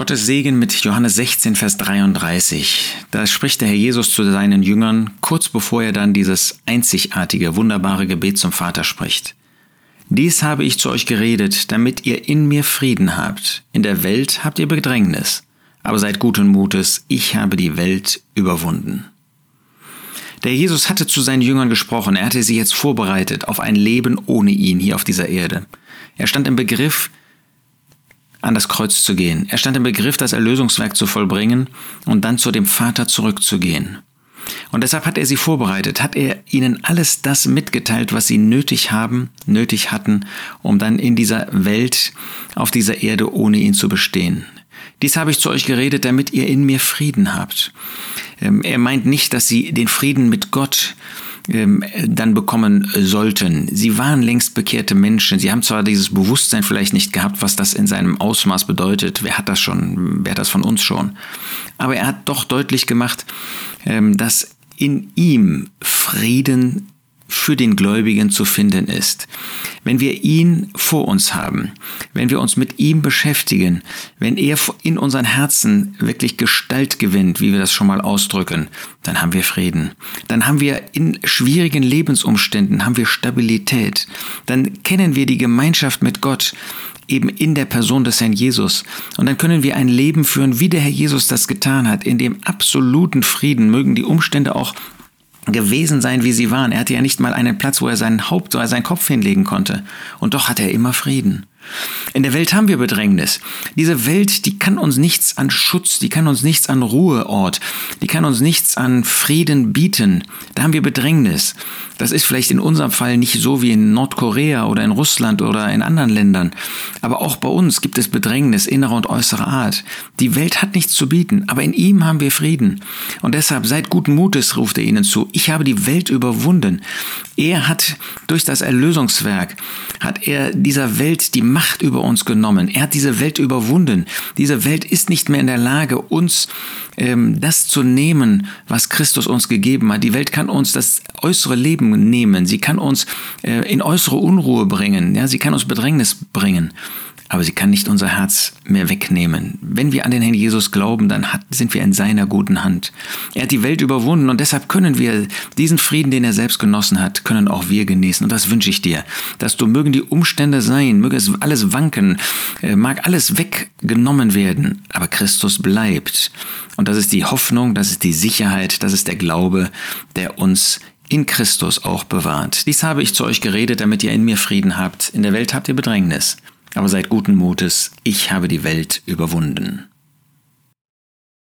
Gottes Segen mit Johannes 16, Vers 33. Da spricht der Herr Jesus zu seinen Jüngern, kurz bevor er dann dieses einzigartige, wunderbare Gebet zum Vater spricht. Dies habe ich zu euch geredet, damit ihr in mir Frieden habt. In der Welt habt ihr Bedrängnis. Aber seid guten Mutes, ich habe die Welt überwunden. Der Jesus hatte zu seinen Jüngern gesprochen, er hatte sie jetzt vorbereitet auf ein Leben ohne ihn hier auf dieser Erde. Er stand im Begriff, an das Kreuz zu gehen. Er stand im Begriff, das Erlösungswerk zu vollbringen und dann zu dem Vater zurückzugehen. Und deshalb hat er sie vorbereitet, hat er ihnen alles das mitgeteilt, was sie nötig haben, nötig hatten, um dann in dieser Welt, auf dieser Erde ohne ihn zu bestehen. Dies habe ich zu euch geredet, damit ihr in mir Frieden habt. Ähm, er meint nicht, dass sie den Frieden mit Gott dann bekommen sollten. Sie waren längst bekehrte Menschen. Sie haben zwar dieses Bewusstsein vielleicht nicht gehabt, was das in seinem Ausmaß bedeutet. Wer hat das schon? Wer hat das von uns schon? Aber er hat doch deutlich gemacht, ähm, dass in ihm Frieden für den Gläubigen zu finden ist. Wenn wir ihn vor uns haben, wenn wir uns mit ihm beschäftigen, wenn er in unseren Herzen wirklich Gestalt gewinnt, wie wir das schon mal ausdrücken, dann haben wir Frieden. Dann haben wir in schwierigen Lebensumständen, haben wir Stabilität. Dann kennen wir die Gemeinschaft mit Gott eben in der Person des Herrn Jesus. Und dann können wir ein Leben führen, wie der Herr Jesus das getan hat, in dem absoluten Frieden. Mögen die Umstände auch gewesen sein, wie sie waren. Er hatte ja nicht mal einen Platz, wo er sein Haupt oder seinen Kopf hinlegen konnte. Und doch hatte er immer Frieden. In der Welt haben wir Bedrängnis. Diese Welt, die kann uns nichts an Schutz, die kann uns nichts an Ruheort, die kann uns nichts an Frieden bieten. Da haben wir Bedrängnis. Das ist vielleicht in unserem Fall nicht so wie in Nordkorea oder in Russland oder in anderen Ländern. Aber auch bei uns gibt es Bedrängnis innerer und äußerer Art. Die Welt hat nichts zu bieten, aber in ihm haben wir Frieden. Und deshalb seid guten Mutes, ruft er ihnen zu. Ich habe die Welt überwunden. Er hat durch das Erlösungswerk, hat er dieser Welt die Macht über uns genommen. Er hat diese Welt überwunden. Diese Welt ist nicht mehr in der Lage, uns ähm, das zu nehmen, was Christus uns gegeben hat. Die Welt kann uns das äußere Leben nehmen. Sie kann uns äh, in äußere Unruhe bringen. Ja, sie kann uns Bedrängnis bringen aber sie kann nicht unser Herz mehr wegnehmen. Wenn wir an den Herrn Jesus glauben, dann hat, sind wir in seiner guten Hand. Er hat die Welt überwunden und deshalb können wir diesen Frieden, den er selbst genossen hat, können auch wir genießen. Und das wünsche ich dir, dass du mögen die Umstände sein, möge es alles wanken, äh, mag alles weggenommen werden, aber Christus bleibt. Und das ist die Hoffnung, das ist die Sicherheit, das ist der Glaube, der uns in Christus auch bewahrt. Dies habe ich zu euch geredet, damit ihr in mir Frieden habt. In der Welt habt ihr Bedrängnis. Aber seid guten Mutes, ich habe die Welt überwunden.